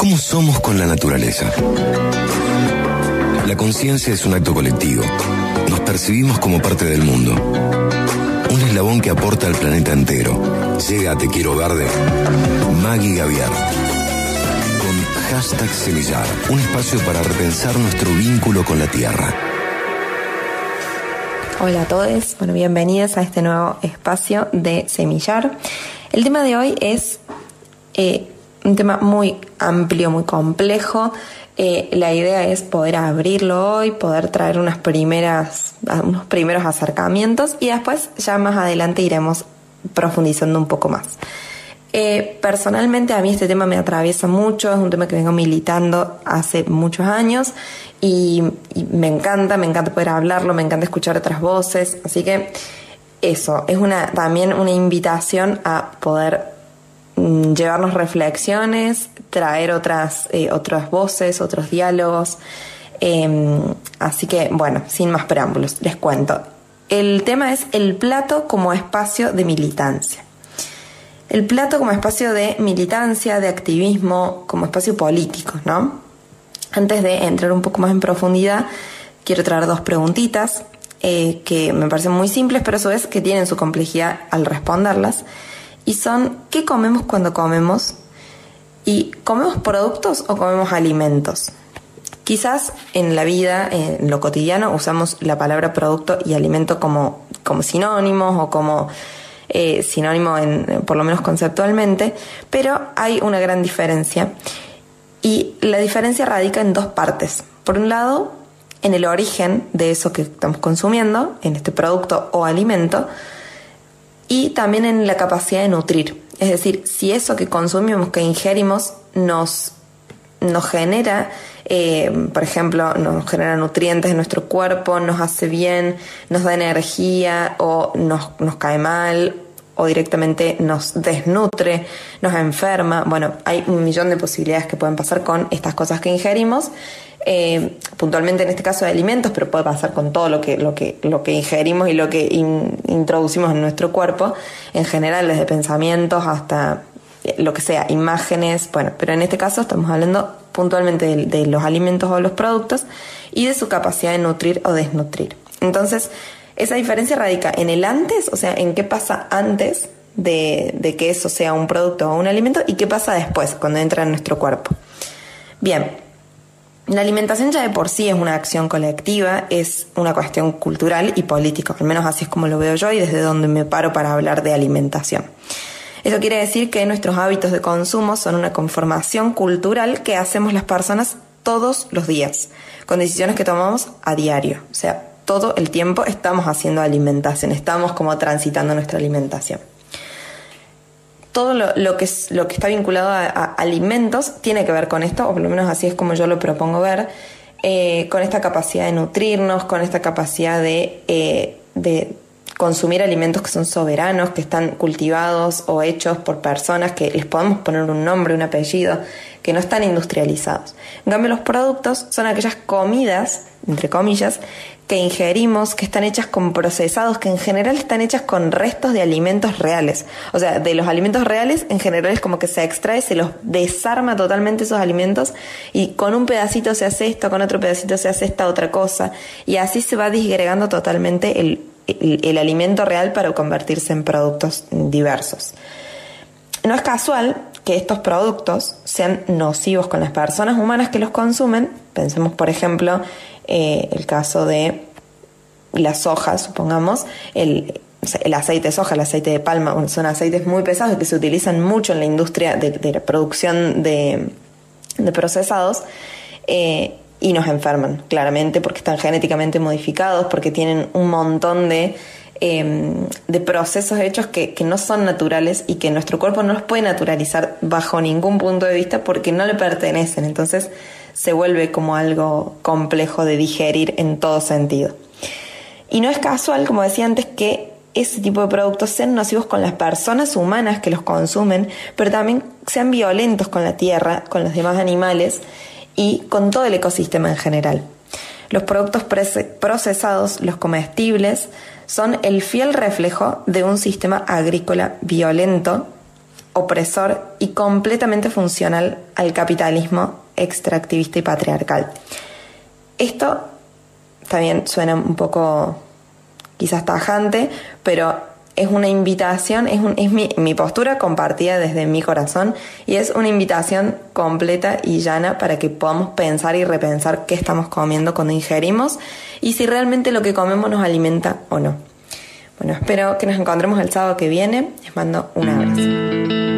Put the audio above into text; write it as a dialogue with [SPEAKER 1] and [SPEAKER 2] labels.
[SPEAKER 1] ¿Cómo somos con la naturaleza? La conciencia es un acto colectivo. Nos percibimos como parte del mundo. Un eslabón que aporta al planeta entero. Llega a Te Quiero Verde. Maggie Gaviar. Con hashtag Semillar. Un espacio para repensar nuestro vínculo con la tierra.
[SPEAKER 2] Hola a todos, bueno, bienvenidos a este nuevo espacio de Semillar. El tema de hoy es eh, un tema muy amplio, muy complejo. Eh, la idea es poder abrirlo hoy, poder traer unas primeras, unos primeros acercamientos y después ya más adelante iremos profundizando un poco más. Eh, personalmente a mí este tema me atraviesa mucho, es un tema que vengo militando hace muchos años y, me encanta, me encanta poder hablarlo, me encanta escuchar otras voces, así que eso, es una, también una invitación a poder llevarnos reflexiones, traer otras, eh, otras voces, otros diálogos. Em, así que, bueno, sin más preámbulos, les cuento. El tema es el plato como espacio de militancia. El plato como espacio de militancia, de activismo, como espacio político, ¿no? Antes de entrar un poco más en profundidad, quiero traer dos preguntitas eh, que me parecen muy simples, pero a su vez que tienen su complejidad al responderlas. Y son, ¿qué comemos cuando comemos? ¿Y comemos productos o comemos alimentos? Quizás en la vida, en lo cotidiano, usamos la palabra producto y alimento como, como sinónimos o como eh, sinónimo en, por lo menos conceptualmente, pero hay una gran diferencia y la diferencia radica en dos partes. Por un lado, en el origen de eso que estamos consumiendo, en este producto o alimento, y también en la capacidad de nutrir. Es decir, si eso que consumimos, que ingerimos, nos, nos genera, eh, por ejemplo, nos genera nutrientes en nuestro cuerpo, nos hace bien, nos da energía o nos, nos cae mal o directamente nos desnutre, nos enferma. Bueno, hay un millón de posibilidades que pueden pasar con estas cosas que ingerimos. Eh, puntualmente en este caso de alimentos, pero puede pasar con todo lo que, lo que, lo que ingerimos y lo que introducimos en nuestro cuerpo, en general, desde pensamientos hasta eh, lo que sea, imágenes, bueno, pero en este caso estamos hablando puntualmente de, de los alimentos o los productos y de su capacidad de nutrir o desnutrir. Entonces, esa diferencia radica en el antes, o sea, en qué pasa antes de, que eso sea un producto o un alimento y qué pasa después, cuando entra en nuestro cuerpo. Bien, la alimentación ya de por sí es una acción colectiva, es una cuestión cultural y política, al menos así es como lo veo yo y desde donde me paro para hablar de alimentación. Eso quiere decir que nuestros hábitos de consumo son una conformación cultural que hacemos las personas todos los días, con decisiones que tomamos a diario. O sea, todo el tiempo estamos haciendo alimentación, estamos como transitando nuestra alimentación. Todo lo, que, es, lo que está vinculado a, alimentos tiene que ver con esto, o por lo menos así es como yo lo propongo ver, eh, con esta capacidad de nutrirnos, con esta capacidad de, eh, de consumir alimentos que son soberanos, que están cultivados o hechos por personas que les podemos poner un nombre, un apellido, que no están industrializados. En cambio, los productos son aquellas comidas, entre comillas, que ingerimos, que están hechas con procesados, que en general están hechas con restos de alimentos reales. O sea, de los alimentos reales, en general es como que se extrae, se los desarma totalmente esos alimentos y con un pedacito se hace esto, con otro pedacito se hace esta otra cosa. Y así se va disgregando totalmente el, el alimento real para convertirse en productos diversos. No es casual que estos productos sean nocivos con las personas humanas que los consumen. Pensemos, por ejemplo, eh, el caso de las hojas, supongamos, el, aceite de soja, el aceite de palma, son aceites muy pesados que se utilizan mucho en la industria de, la producción de, procesados eh, y nos enferman, claramente, porque están genéticamente modificados, porque tienen un montón de, em, de procesos hechos que, que, no son naturales y que nuestro cuerpo no los puede naturalizar bajo ningún punto de vista porque no le pertenecen. Entonces, se vuelve como algo complejo de digerir en todo sentido. Y no es casual, como decía antes, que ese tipo de productos sean nocivos con las personas humanas que los consumen, pero también sean violentos con la tierra, con los demás animales y con todo el ecosistema en general. Los productos procesados, los comestibles, son el fiel reflejo de un sistema agrícola violento opresor y completamente funcional al capitalismo extractivista y patriarcal. Esto también suena un poco quizás tajante, pero es una invitación, es, es mi, mi, postura compartida desde mi corazón y es una invitación completa y llana para que podamos pensar y repensar qué estamos comiendo cuando ingerimos y si realmente lo que comemos nos alimenta o no. Bueno, espero que nos encontremos el sábado que viene. Les mando un abrazo.